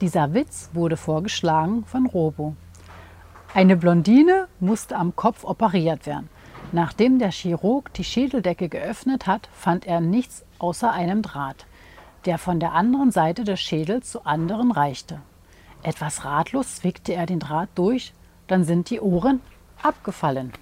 Dieser Witz wurde vorgeschlagen von Robo. Eine Blondine musste am Kopf operiert werden. Nachdem der Chirurg die Schädeldecke geöffnet hat, fand er nichts außer einem Draht, der von der anderen Seite des Schädels zu anderen reichte. Etwas ratlos zwickte er den Draht durch, dann sind die Ohren abgefallen.